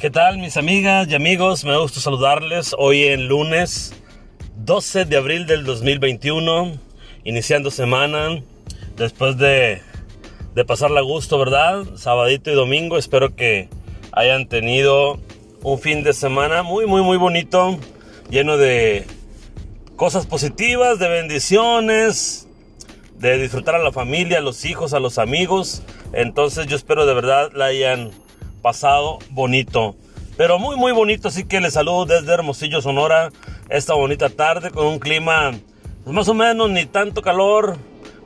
¿Qué tal mis amigas y amigos? Me gusta saludarles hoy en lunes 12 de abril del 2021, iniciando semana, después de, de pasarla a gusto, ¿verdad? Sabadito y domingo, espero que hayan tenido un fin de semana muy, muy, muy bonito, lleno de cosas positivas, de bendiciones, de disfrutar a la familia, a los hijos, a los amigos. Entonces yo espero de verdad la hayan pasado bonito. Pero muy muy bonito, así que les saludo desde Hermosillo, Sonora, esta bonita tarde con un clima pues, más o menos ni tanto calor,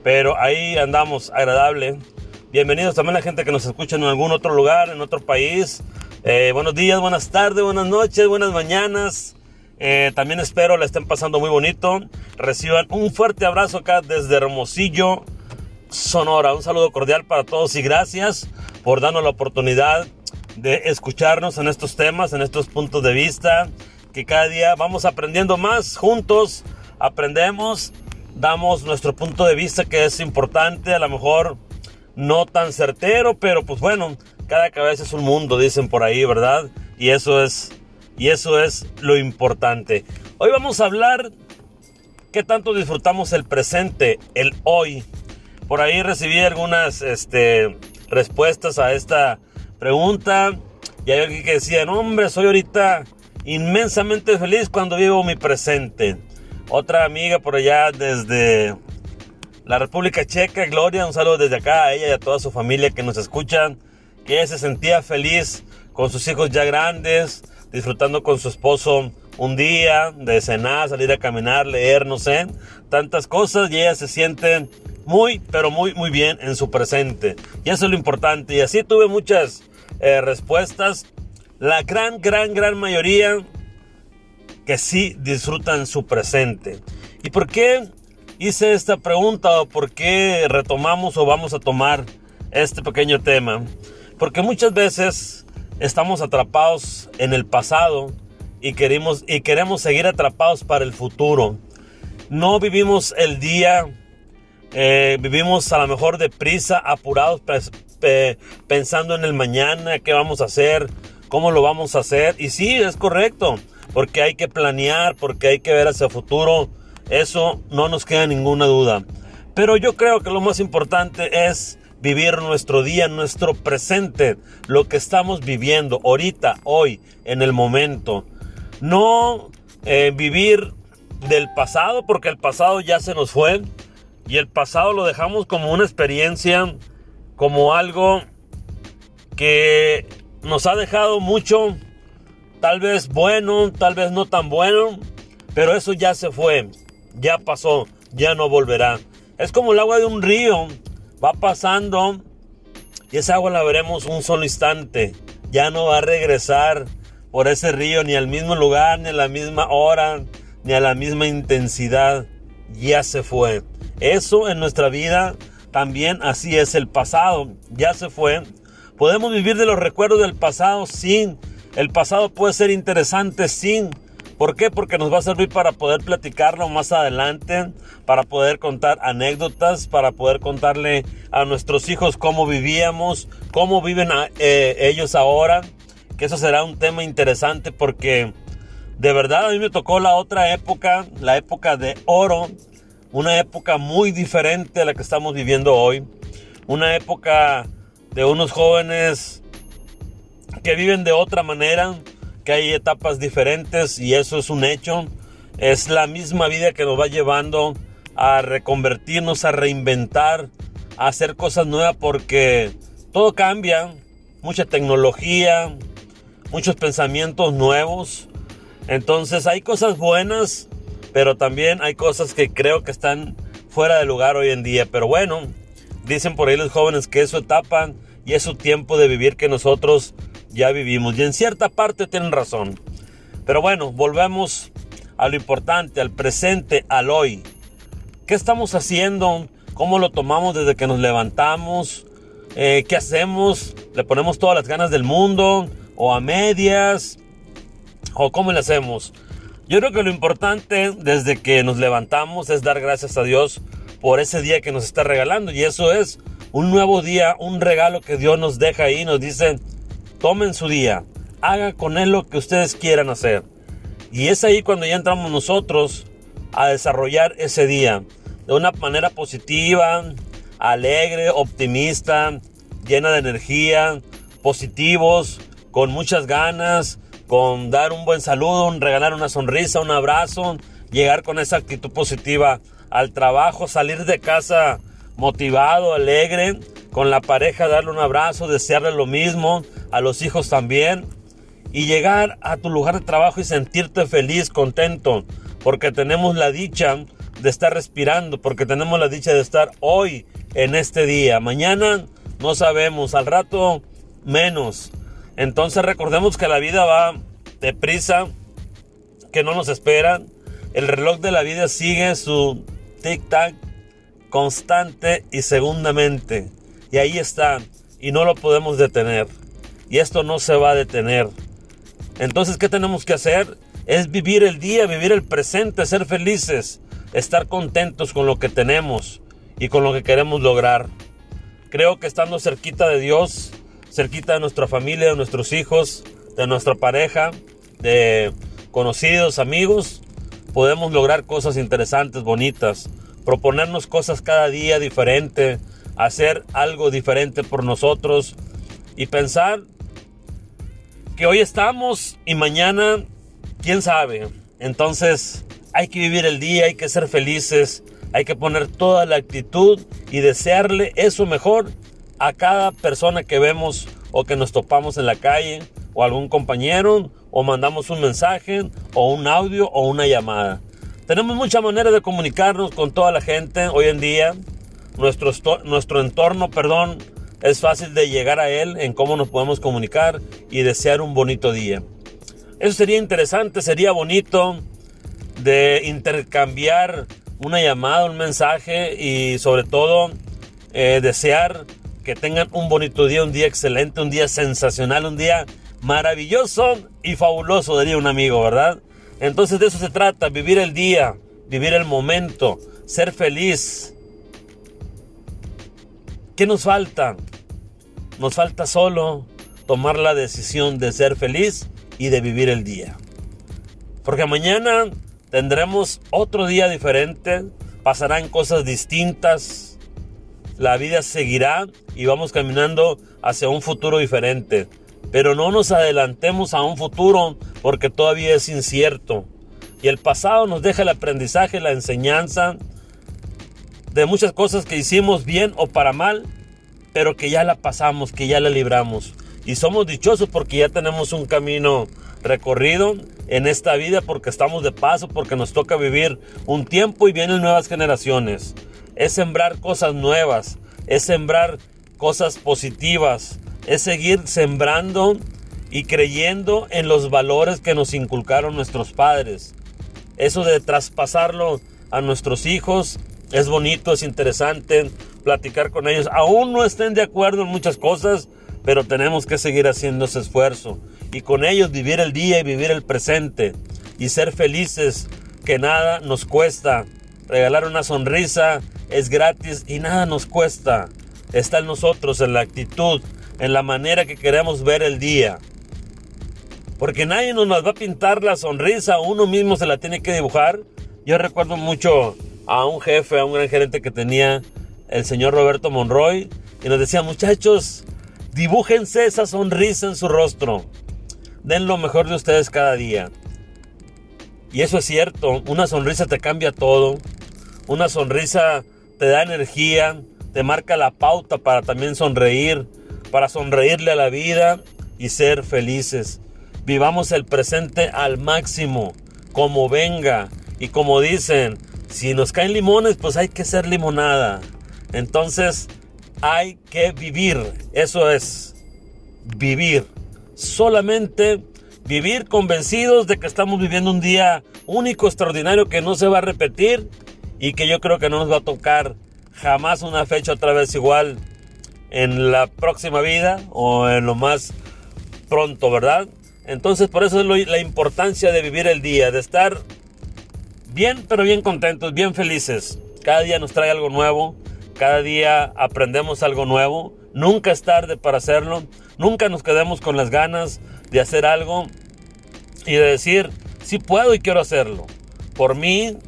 pero ahí andamos agradable. Bienvenidos también a la gente que nos escucha en algún otro lugar, en otro país. Eh, buenos días, buenas tardes, buenas noches, buenas mañanas. Eh, también espero la estén pasando muy bonito. Reciban un fuerte abrazo acá desde Hermosillo, Sonora. Un saludo cordial para todos y gracias por darnos la oportunidad de escucharnos en estos temas, en estos puntos de vista, que cada día vamos aprendiendo más juntos, aprendemos, damos nuestro punto de vista que es importante, a lo mejor no tan certero, pero pues bueno, cada cabeza es un mundo, dicen por ahí, ¿verdad? Y eso es y eso es lo importante. Hoy vamos a hablar qué tanto disfrutamos el presente, el hoy. Por ahí recibí algunas este, respuestas a esta pregunta. Y hay alguien que decía, no, hombre, soy ahorita inmensamente feliz cuando vivo mi presente. Otra amiga por allá desde la República Checa, Gloria, un saludo desde acá a ella y a toda su familia que nos escuchan, que ella se sentía feliz con sus hijos ya grandes, disfrutando con su esposo un día, de cenar, salir a caminar, leer, no sé, tantas cosas y ella se siente muy, pero muy, muy bien en su presente. Y eso es lo importante. Y así tuve muchas eh, respuestas. La gran, gran, gran mayoría que sí disfrutan su presente. ¿Y por qué hice esta pregunta o por qué retomamos o vamos a tomar este pequeño tema? Porque muchas veces estamos atrapados en el pasado y queremos, y queremos seguir atrapados para el futuro. No vivimos el día, eh, vivimos a lo mejor deprisa, apurados, pensando en el mañana, qué vamos a hacer, cómo lo vamos a hacer. Y sí, es correcto, porque hay que planear, porque hay que ver hacia el futuro. Eso no nos queda ninguna duda. Pero yo creo que lo más importante es vivir nuestro día, nuestro presente, lo que estamos viviendo ahorita, hoy, en el momento. No eh, vivir del pasado, porque el pasado ya se nos fue y el pasado lo dejamos como una experiencia, como algo que nos ha dejado mucho, tal vez bueno, tal vez no tan bueno, pero eso ya se fue, ya pasó, ya no volverá. Es como el agua de un río va pasando y esa agua la veremos un solo instante. Ya no va a regresar por ese río ni al mismo lugar, ni a la misma hora, ni a la misma intensidad. Ya se fue. Eso en nuestra vida también así es el pasado. Ya se fue. Podemos vivir de los recuerdos del pasado, sin. El pasado puede ser interesante, sin ¿Por qué? Porque nos va a servir para poder platicarlo más adelante, para poder contar anécdotas, para poder contarle a nuestros hijos cómo vivíamos, cómo viven eh, ellos ahora, que eso será un tema interesante porque de verdad a mí me tocó la otra época, la época de oro, una época muy diferente a la que estamos viviendo hoy, una época de unos jóvenes que viven de otra manera, que hay etapas diferentes y eso es un hecho. Es la misma vida que nos va llevando a reconvertirnos, a reinventar, a hacer cosas nuevas porque todo cambia, mucha tecnología, muchos pensamientos nuevos. Entonces hay cosas buenas, pero también hay cosas que creo que están fuera de lugar hoy en día. Pero bueno, dicen por ahí los jóvenes que es su etapa y es su tiempo de vivir que nosotros ya vivimos. Y en cierta parte tienen razón. Pero bueno, volvemos a lo importante, al presente, al hoy. ¿Qué estamos haciendo? ¿Cómo lo tomamos desde que nos levantamos? Eh, ¿Qué hacemos? ¿Le ponemos todas las ganas del mundo? ¿O a medias? ¿O cómo le hacemos? Yo creo que lo importante desde que nos levantamos es dar gracias a Dios por ese día que nos está regalando. Y eso es un nuevo día, un regalo que Dios nos deja ahí. Nos dice, tomen su día, haga con él lo que ustedes quieran hacer. Y es ahí cuando ya entramos nosotros a desarrollar ese día de una manera positiva, alegre, optimista, llena de energía, positivos, con muchas ganas, con dar un buen saludo, regalar una sonrisa, un abrazo, llegar con esa actitud positiva al trabajo, salir de casa motivado, alegre, con la pareja darle un abrazo, desearle lo mismo, a los hijos también, y llegar a tu lugar de trabajo y sentirte feliz, contento, porque tenemos la dicha de estar respirando, porque tenemos la dicha de estar hoy en este día. Mañana no sabemos, al rato menos. Entonces recordemos que la vida va deprisa, que no nos esperan. El reloj de la vida sigue su tic-tac constante y segundamente. Y ahí está. Y no lo podemos detener. Y esto no se va a detener. Entonces, ¿qué tenemos que hacer? Es vivir el día, vivir el presente, ser felices, estar contentos con lo que tenemos y con lo que queremos lograr. Creo que estando cerquita de Dios, cerquita de nuestra familia, de nuestros hijos, de nuestra pareja, de conocidos, amigos, podemos lograr cosas interesantes, bonitas, proponernos cosas cada día diferente, hacer algo diferente por nosotros y pensar que hoy estamos y mañana, quién sabe. Entonces hay que vivir el día, hay que ser felices, hay que poner toda la actitud y desearle eso mejor a cada persona que vemos o que nos topamos en la calle o algún compañero o mandamos un mensaje o un audio o una llamada. Tenemos muchas maneras de comunicarnos con toda la gente hoy en día. Nuestro, nuestro entorno, perdón, es fácil de llegar a él en cómo nos podemos comunicar y desear un bonito día. Eso sería interesante, sería bonito de intercambiar una llamada, un mensaje y sobre todo eh, desear que tengan un bonito día, un día excelente, un día sensacional, un día maravilloso y fabuloso, diría un amigo, ¿verdad? Entonces de eso se trata, vivir el día, vivir el momento, ser feliz. ¿Qué nos falta? Nos falta solo tomar la decisión de ser feliz y de vivir el día. Porque mañana Tendremos otro día diferente, pasarán cosas distintas, la vida seguirá y vamos caminando hacia un futuro diferente. Pero no nos adelantemos a un futuro porque todavía es incierto. Y el pasado nos deja el aprendizaje, la enseñanza de muchas cosas que hicimos bien o para mal, pero que ya la pasamos, que ya la libramos. Y somos dichosos porque ya tenemos un camino recorrido en esta vida porque estamos de paso, porque nos toca vivir un tiempo y vienen nuevas generaciones. Es sembrar cosas nuevas, es sembrar cosas positivas, es seguir sembrando y creyendo en los valores que nos inculcaron nuestros padres. Eso de traspasarlo a nuestros hijos es bonito, es interesante platicar con ellos. Aún no estén de acuerdo en muchas cosas, pero tenemos que seguir haciendo ese esfuerzo y con ellos vivir el día y vivir el presente y ser felices que nada nos cuesta. Regalar una sonrisa es gratis y nada nos cuesta. Está en nosotros, en la actitud, en la manera que queremos ver el día. Porque nadie nos va a pintar la sonrisa, uno mismo se la tiene que dibujar. Yo recuerdo mucho a un jefe, a un gran gerente que tenía el señor Roberto Monroy y nos decía, muchachos, dibújense esa sonrisa en su rostro den lo mejor de ustedes cada día. Y eso es cierto, una sonrisa te cambia todo, una sonrisa te da energía, te marca la pauta para también sonreír, para sonreírle a la vida y ser felices. Vivamos el presente al máximo, como venga. Y como dicen, si nos caen limones, pues hay que ser limonada. Entonces, hay que vivir. Eso es, vivir solamente vivir convencidos de que estamos viviendo un día único, extraordinario, que no se va a repetir y que yo creo que no nos va a tocar jamás una fecha otra vez igual en la próxima vida o en lo más pronto, ¿verdad? Entonces por eso es la importancia de vivir el día, de estar bien, pero bien contentos, bien felices. Cada día nos trae algo nuevo, cada día aprendemos algo nuevo, nunca es tarde para hacerlo. Nunca nos quedemos con las ganas, de hacer algo y de decir, sí puedo y quiero hacerlo. Por mí,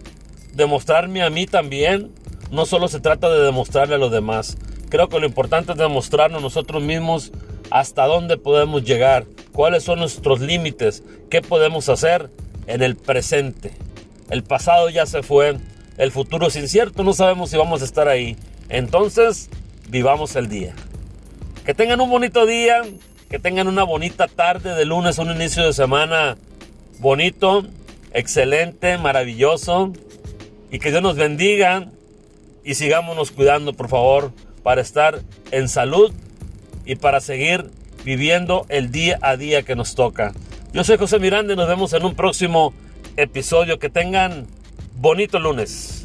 demostrarme a mí también, no solo se trata de demostrarle a los demás. Creo que lo importante es demostrarnos nosotros mismos hasta dónde podemos llegar, cuáles son nuestros límites, qué podemos hacer en el presente. El pasado ya se fue, el futuro es incierto, no sabemos si vamos a estar ahí. Entonces, vivamos el día. Que tengan un bonito día, que tengan una bonita tarde de lunes, un inicio de semana bonito, excelente, maravilloso. Y que Dios nos bendiga y sigámonos cuidando, por favor, para estar en salud y para seguir viviendo el día a día que nos toca. Yo soy José Miranda y nos vemos en un próximo episodio. Que tengan bonito lunes.